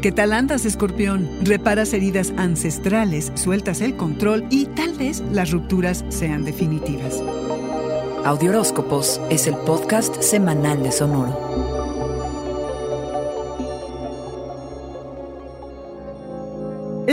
¿Qué tal andas, escorpión? Reparas heridas ancestrales, sueltas el control y tal vez las rupturas sean definitivas. Audioróscopos es el podcast semanal de Sonoro.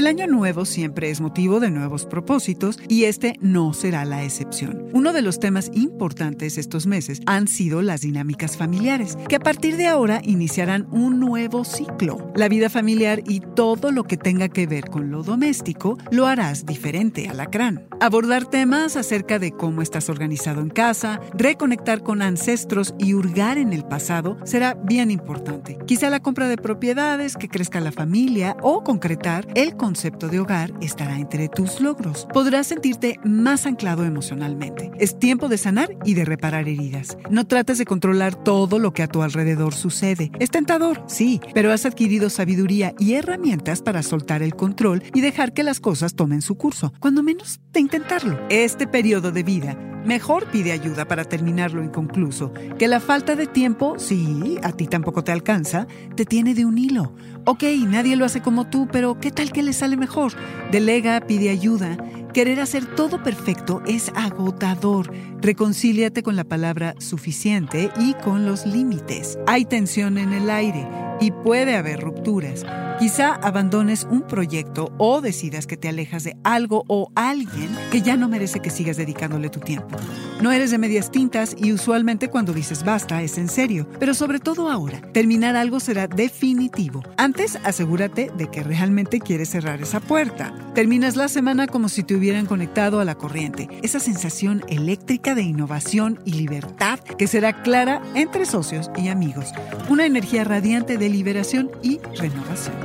El año nuevo siempre es motivo de nuevos propósitos y este no será la excepción. Uno de los temas importantes estos meses han sido las dinámicas familiares, que a partir de ahora iniciarán un nuevo ciclo. La vida familiar y todo lo que tenga que ver con lo doméstico lo harás diferente, alacrán. Abordar temas acerca de cómo estás organizado en casa, reconectar con ancestros y hurgar en el pasado será bien importante. Quizá la compra de propiedades, que crezca la familia o concretar el concepto de hogar estará entre tus logros. Podrás sentirte más anclado emocionalmente. Es tiempo de sanar y de reparar heridas. No trates de controlar todo lo que a tu alrededor sucede. Es tentador, sí, pero has adquirido sabiduría y herramientas para soltar el control y dejar que las cosas tomen su curso. Cuando menos de intentarlo. Este periodo de vida Mejor pide ayuda para terminar lo inconcluso, que la falta de tiempo, sí, a ti tampoco te alcanza, te tiene de un hilo. Ok, nadie lo hace como tú, pero ¿qué tal que le sale mejor? Delega, pide ayuda. Querer hacer todo perfecto es agotador. Reconcíliate con la palabra suficiente y con los límites. Hay tensión en el aire y puede haber rupturas. Quizá abandones un proyecto o decidas que te alejas de algo o alguien que ya no merece que sigas dedicándole tu tiempo. No eres de medias tintas y usualmente cuando dices basta es en serio, pero sobre todo ahora, terminar algo será definitivo. Antes asegúrate de que realmente quieres cerrar esa puerta. Terminas la semana como si te hubieran conectado a la corriente, esa sensación eléctrica de innovación y libertad que será clara entre socios y amigos. Una energía radiante de liberación y renovación.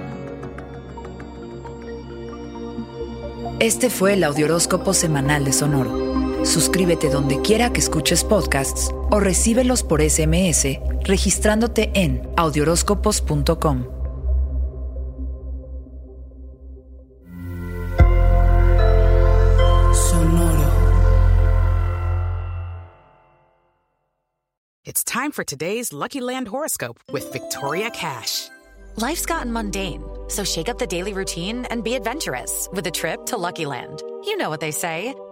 Este fue el Audioróscopo semanal de Sonoro. Suscríbete donde quiera que escuches podcasts o recíbelos por SMS registrándote en audioróscopos.com. Sonoro. It's time for today's Lucky Land horoscope with Victoria Cash. Life's gotten mundane, so shake up the daily routine and be adventurous with a trip to Lucky Land. You know what they say.